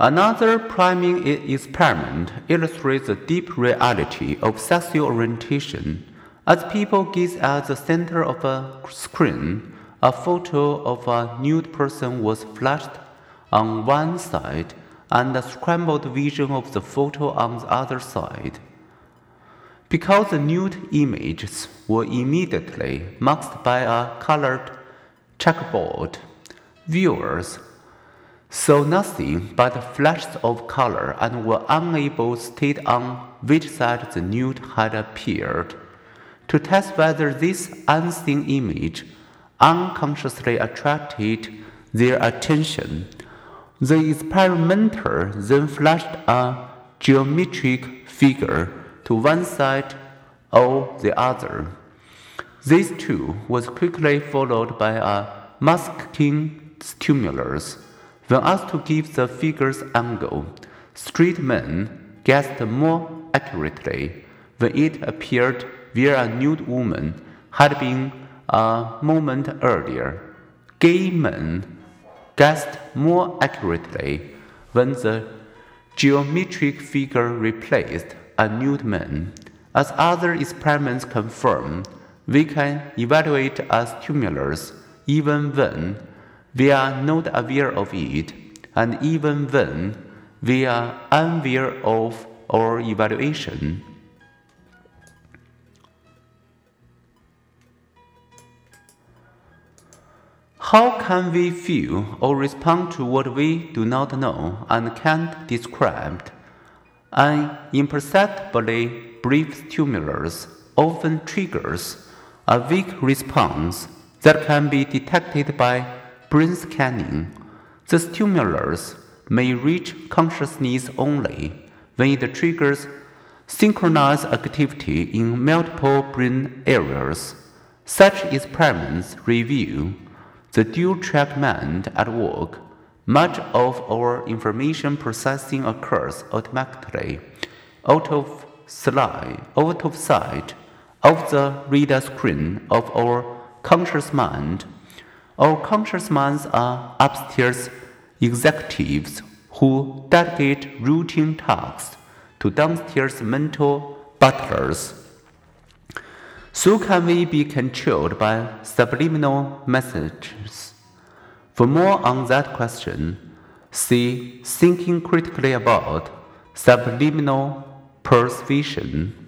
Another priming experiment illustrates the deep reality of sexual orientation. As people gaze at the center of a screen, a photo of a nude person was flashed on one side and a scrambled vision of the photo on the other side. Because the nude images were immediately masked by a colored checkerboard, viewers saw nothing but flashes of color and were unable to state on which side the nude had appeared. To test whether this unseen image unconsciously attracted their attention, the experimenter then flashed a geometric figure to one side or the other. This too was quickly followed by a masking stimulus. When asked to give the figure's angle, straight men guessed more accurately when it appeared where a nude woman had been a moment earlier. Gay men guessed more accurately when the geometric figure replaced a nude man. As other experiments confirm, we can evaluate a stimulus even when we are not aware of it, and even when we are unaware of our evaluation. How can we feel or respond to what we do not know and can't describe? An imperceptibly brief stimulus often triggers a weak response that can be detected by brain scanning, the stimulus may reach consciousness only when it triggers synchronized activity in multiple brain areas. Such experiments reveal the dual track mind at work. Much of our information processing occurs automatically, out of sight, out of sight of the radar screen of our conscious mind our conscious minds are upstairs executives who delegate routine tasks to downstairs mental butlers. So can we be controlled by subliminal messages? For more on that question, see Thinking Critically About Subliminal Persuasion